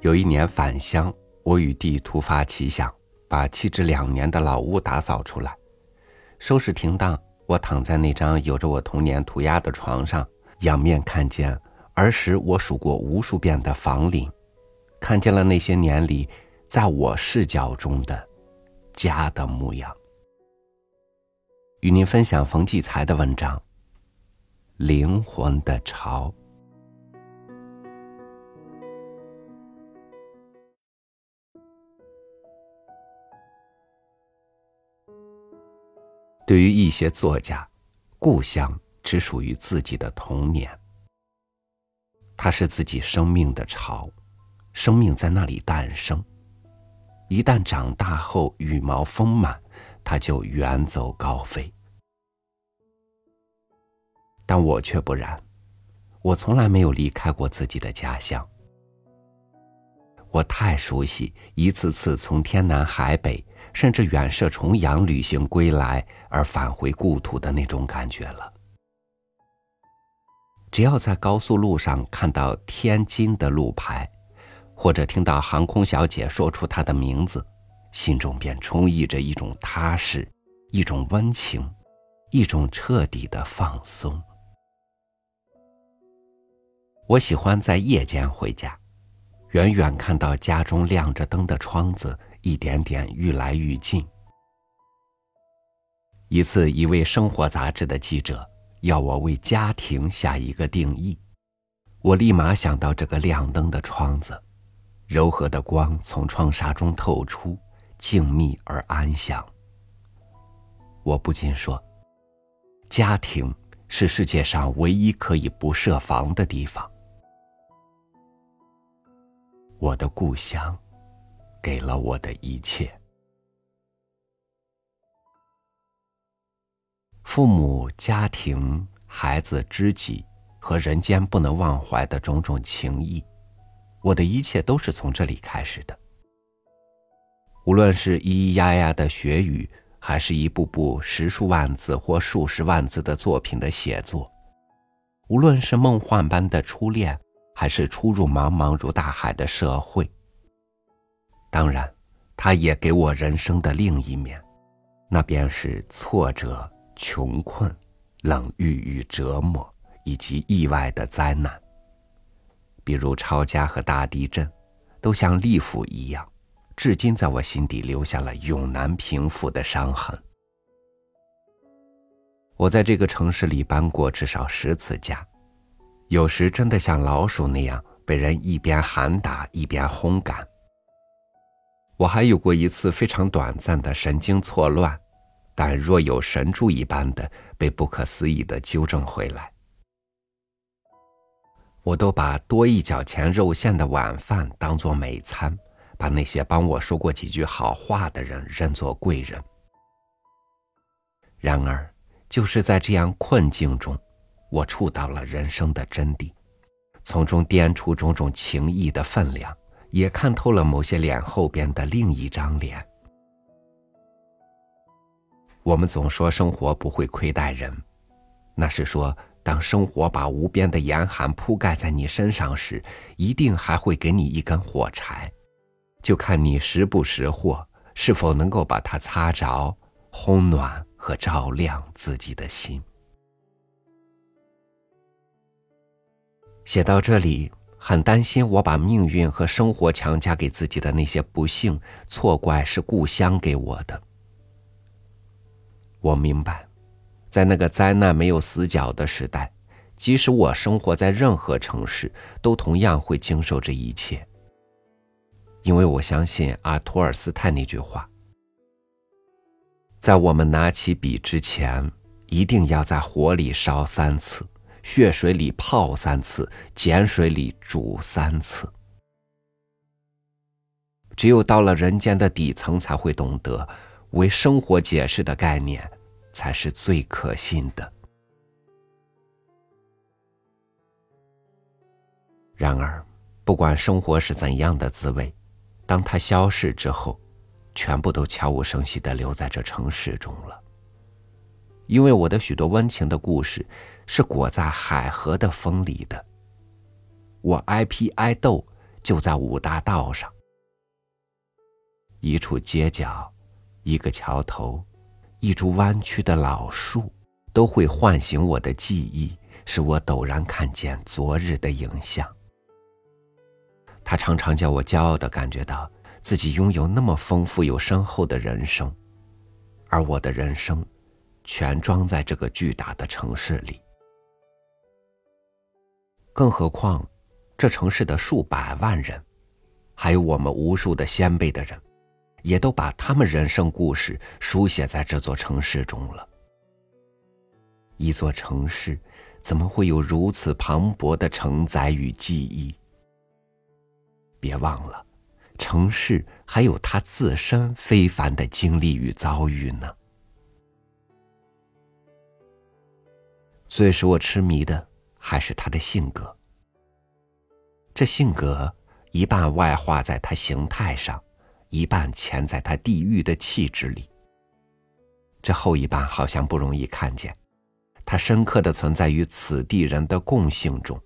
有一年返乡，我与弟突发奇想，把弃置两年的老屋打扫出来，收拾停当。我躺在那张有着我童年涂鸦的床上，仰面看见儿时我数过无数遍的房龄，看见了那些年里，在我视角中的家的模样。与您分享冯骥才的文章《灵魂的巢》。对于一些作家，故乡只属于自己的童年。它是自己生命的巢，生命在那里诞生。一旦长大后羽毛丰满，它就远走高飞。但我却不然，我从来没有离开过自己的家乡。我太熟悉一次次从天南海北。甚至远涉重洋旅行归来而返回故土的那种感觉了。只要在高速路上看到天津的路牌，或者听到航空小姐说出她的名字，心中便充溢着一种踏实、一种温情、一种彻底的放松。我喜欢在夜间回家，远远看到家中亮着灯的窗子。一点点愈来愈近。一次，一位生活杂志的记者要我为家庭下一个定义，我立马想到这个亮灯的窗子，柔和的光从窗纱中透出，静谧而安详。我不禁说：“家庭是世界上唯一可以不设防的地方。”我的故乡。给了我的一切，父母、家庭、孩子、知己和人间不能忘怀的种种情谊，我的一切都是从这里开始的。无论是咿咿呀呀的学语，还是一部部十数万字或数十万字的作品的写作，无论是梦幻般的初恋，还是初入茫茫如大海的社会。当然，他也给我人生的另一面，那便是挫折、穷困、冷遇与折磨，以及意外的灾难。比如抄家和大地震，都像利斧一样，至今在我心底留下了永难平复的伤痕。我在这个城市里搬过至少十次家，有时真的像老鼠那样被人一边喊打一边轰赶。我还有过一次非常短暂的神经错乱，但若有神助一般的被不可思议的纠正回来。我都把多一角钱肉馅的晚饭当做美餐，把那些帮我说过几句好话的人认作贵人。然而，就是在这样困境中，我触到了人生的真谛，从中掂出种种情谊的分量。也看透了某些脸后边的另一张脸。我们总说生活不会亏待人，那是说，当生活把无边的严寒铺盖在你身上时，一定还会给你一根火柴，就看你识不识货，是否能够把它擦着，烘暖和照亮自己的心。写到这里。很担心我把命运和生活强加给自己的那些不幸，错怪是故乡给我的。我明白，在那个灾难没有死角的时代，即使我生活在任何城市，都同样会经受这一切。因为我相信阿托尔斯泰那句话：在我们拿起笔之前，一定要在火里烧三次。血水里泡三次，碱水里煮三次。只有到了人间的底层，才会懂得，为生活解释的概念，才是最可信的。然而，不管生活是怎样的滋味，当它消逝之后，全部都悄无声息的留在这城市中了。因为我的许多温情的故事，是裹在海河的风里的。我挨批挨斗，就在五大道上。一处街角，一个桥头，一株弯曲的老树，都会唤醒我的记忆，使我陡然看见昨日的影像。他常常叫我骄傲的感觉到自己拥有那么丰富又深厚的人生，而我的人生，全装在这个巨大的城市里。更何况，这城市的数百万人，还有我们无数的先辈的人。也都把他们人生故事书写在这座城市中了。一座城市，怎么会有如此磅礴的承载与记忆？别忘了，城市还有它自身非凡的经历与遭遇呢。最使我痴迷的，还是他的性格。这性格一半外化在他形态上。一半潜在他地狱的气质里，这后一半好像不容易看见，它深刻的存在于此地人的共性中。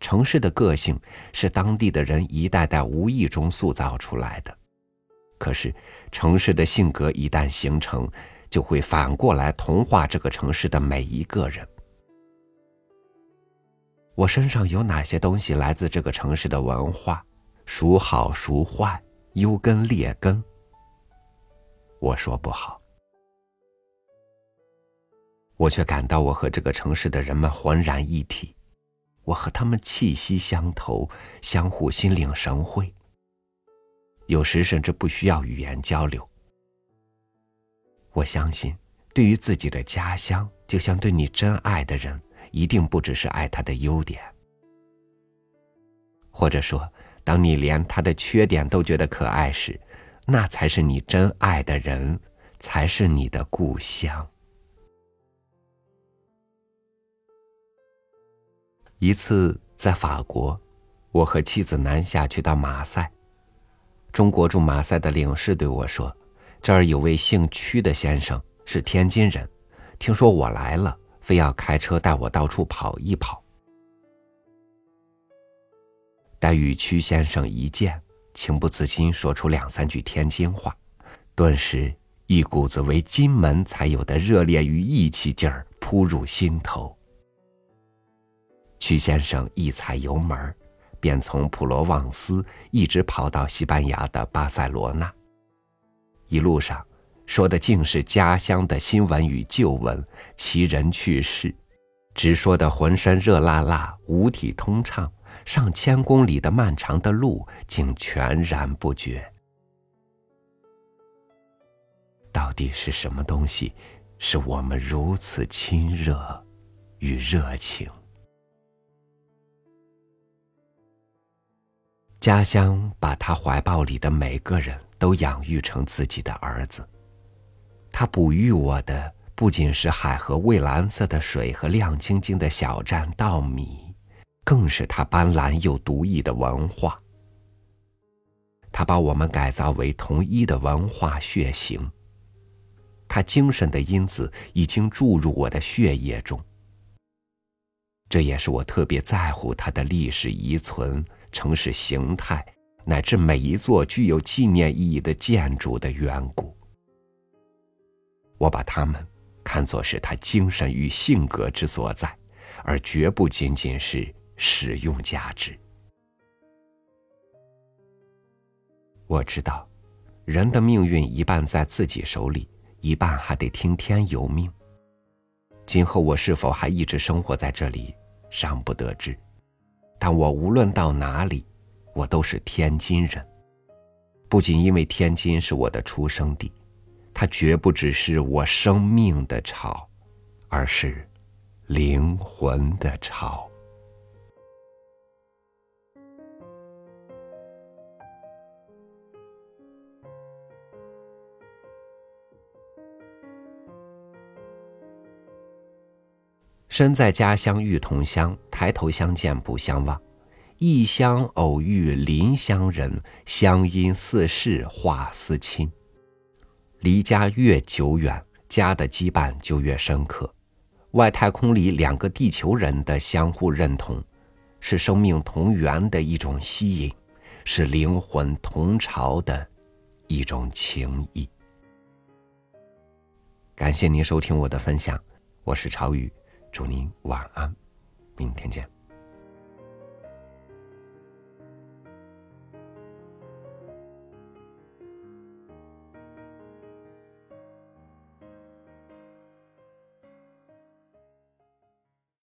城市的个性是当地的人一代代无意中塑造出来的，可是城市的性格一旦形成，就会反过来同化这个城市的每一个人。我身上有哪些东西来自这个城市的文化？孰好孰坏，优根劣根，我说不好。我却感到我和这个城市的人们浑然一体，我和他们气息相投，相互心领神会。有时甚至不需要语言交流。我相信，对于自己的家乡，就像对你真爱的人，一定不只是爱他的优点，或者说。当你连他的缺点都觉得可爱时，那才是你真爱的人，才是你的故乡。一次在法国，我和妻子南下去到马赛，中国驻马赛的领事对我说：“这儿有位姓屈的先生，是天津人，听说我来了，非要开车带我到处跑一跑。”待与屈先生一见，情不自禁说出两三句天津话，顿时一股子为金门才有的热烈与义气劲儿扑入心头。屈先生一踩油门，便从普罗旺斯一直跑到西班牙的巴塞罗那，一路上说的尽是家乡的新闻与旧闻、奇人趣事，直说的浑身热辣辣、五体通畅。上千公里的漫长的路，竟全然不觉。到底是什么东西，使我们如此亲热与热情？家乡把他怀抱里的每个人都养育成自己的儿子。他哺育我的，不仅是海河蔚蓝色的水和亮晶晶的小站稻米。更是他斑斓又独异的文化。他把我们改造为同一的文化血型。他精神的因子已经注入我的血液中。这也是我特别在乎他的历史遗存、城市形态，乃至每一座具有纪念意义的建筑的缘故。我把他们看作是他精神与性格之所在，而绝不仅仅是。使用价值。我知道，人的命运一半在自己手里，一半还得听天由命。今后我是否还一直生活在这里，尚不得知。但我无论到哪里，我都是天津人。不仅因为天津是我的出生地，它绝不只是我生命的巢，而是灵魂的巢。身在家乡遇同乡，抬头相见不相忘。异乡偶遇邻乡人，乡音似是话似亲。离家越久远，家的羁绊就越深刻。外太空里两个地球人的相互认同，是生命同源的一种吸引，是灵魂同潮的一种情谊。感谢您收听我的分享，我是朝雨，祝您晚安，明天见。